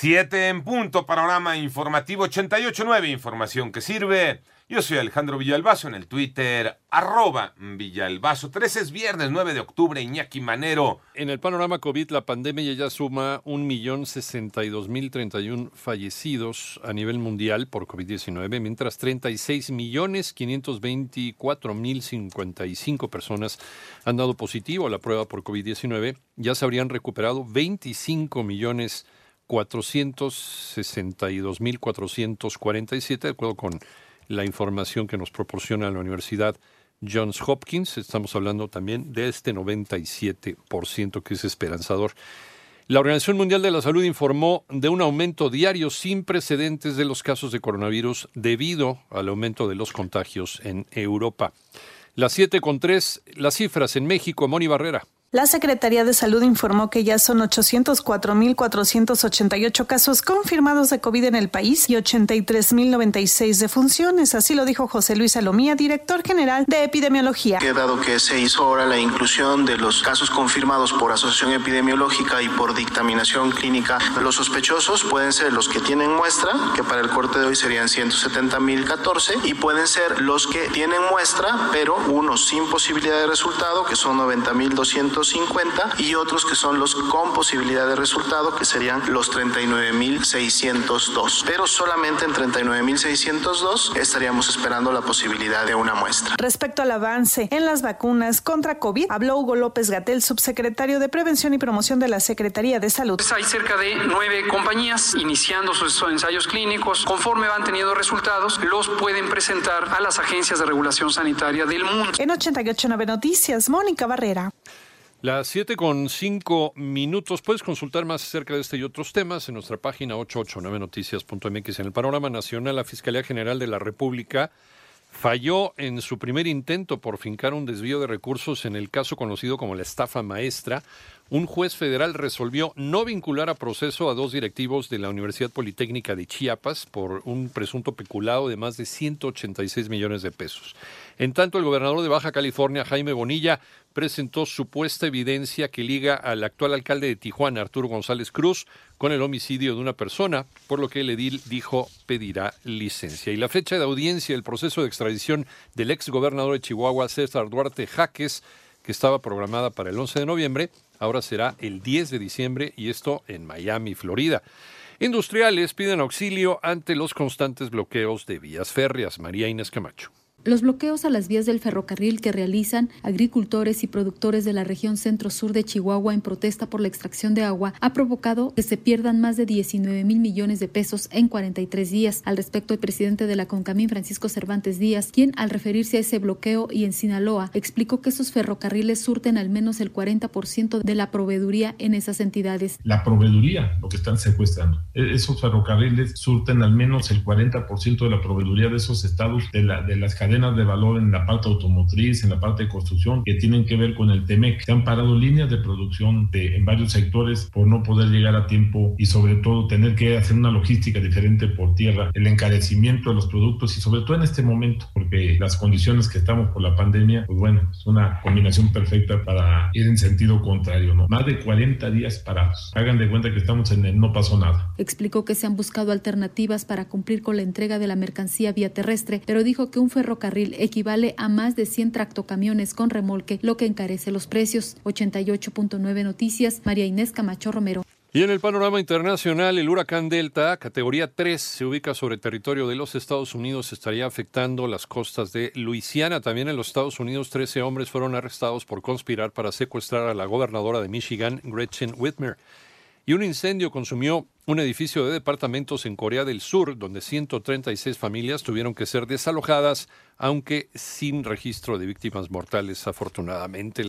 Siete en punto, panorama informativo 88.9, información que sirve. Yo soy Alejandro Villalbazo en el Twitter, arroba Villalbazo. 13 es viernes 9 de octubre, Iñaki Manero. En el panorama COVID, la pandemia ya suma 1.062.031 fallecidos a nivel mundial por COVID-19, mientras 36.524.055 personas han dado positivo a la prueba por COVID-19. Ya se habrían recuperado 25 millones 462.447, de acuerdo con la información que nos proporciona la Universidad Johns Hopkins. Estamos hablando también de este 97% que es esperanzador. La Organización Mundial de la Salud informó de un aumento diario sin precedentes de los casos de coronavirus debido al aumento de los contagios en Europa. Las 7 con 3, las cifras en México, Moni Barrera. La Secretaría de Salud informó que ya son 804.488 casos confirmados de COVID en el país y 83.096 defunciones. Así lo dijo José Luis Salomía, director general de epidemiología. Dado que se hizo ahora la inclusión de los casos confirmados por asociación epidemiológica y por dictaminación clínica, los sospechosos pueden ser los que tienen muestra, que para el corte de hoy serían 170.014, y pueden ser los que tienen muestra, pero unos sin posibilidad de resultado, que son 90.200 y otros que son los con posibilidad de resultado, que serían los 39.602. Pero solamente en 39.602 estaríamos esperando la posibilidad de una muestra. Respecto al avance en las vacunas contra COVID, habló Hugo López Gatel, subsecretario de Prevención y Promoción de la Secretaría de Salud. Pues hay cerca de nueve compañías iniciando sus ensayos clínicos. Conforme van teniendo resultados, los pueden presentar a las agencias de regulación sanitaria del mundo. En 889 Noticias, Mónica Barrera. Las 7 con 5 minutos. Puedes consultar más acerca de este y otros temas en nuestra página 889noticias.mx. En el panorama nacional, la Fiscalía General de la República falló en su primer intento por fincar un desvío de recursos en el caso conocido como la estafa maestra. Un juez federal resolvió no vincular a proceso a dos directivos de la Universidad Politécnica de Chiapas por un presunto peculado de más de 186 millones de pesos. En tanto, el gobernador de Baja California, Jaime Bonilla, presentó supuesta evidencia que liga al actual alcalde de Tijuana, Arturo González Cruz, con el homicidio de una persona, por lo que el edil dijo pedirá licencia. Y la fecha de audiencia del proceso de extradición del ex gobernador de Chihuahua, César Duarte Jaques, que estaba programada para el 11 de noviembre, ahora será el 10 de diciembre y esto en Miami, Florida. Industriales piden auxilio ante los constantes bloqueos de vías férreas. María Inés Camacho. Los bloqueos a las vías del ferrocarril que realizan agricultores y productores de la región centro-sur de Chihuahua en protesta por la extracción de agua ha provocado que se pierdan más de 19 mil millones de pesos en 43 días. Al respecto, el presidente de la CONCAMIN, Francisco Cervantes Díaz, quien al referirse a ese bloqueo y en Sinaloa, explicó que esos ferrocarriles surten al menos el 40% de la proveeduría en esas entidades. La proveeduría, lo que están secuestrando. E-, esos ferrocarriles surten al menos el 40% de la proveeduría de esos estados de, la, de las cadenas de valor en la parte automotriz, en la parte de construcción, que tienen que ver con el TEMEC. Se han parado líneas de producción de, en varios sectores por no poder llegar a tiempo y sobre todo tener que hacer una logística diferente por tierra, el encarecimiento de los productos y sobre todo en este momento, porque las condiciones que estamos por la pandemia, pues bueno, es una combinación perfecta para ir en sentido contrario, ¿no? Más de 40 días parados. Hagan de cuenta que estamos en el no pasó nada. Explicó que se han buscado alternativas para cumplir con la entrega de la mercancía vía terrestre, pero dijo que un ferrocarril carril equivale a más de 100 tractocamiones con remolque, lo que encarece los precios. 88.9 Noticias, María Inés Camacho Romero. Y en el panorama internacional, el huracán Delta, categoría 3, se ubica sobre territorio de los Estados Unidos, estaría afectando las costas de Luisiana. También en los Estados Unidos, 13 hombres fueron arrestados por conspirar para secuestrar a la gobernadora de Michigan, Gretchen Whitmer. Y un incendio consumió un edificio de departamentos en Corea del Sur, donde 136 familias tuvieron que ser desalojadas, aunque sin registro de víctimas mortales, afortunadamente.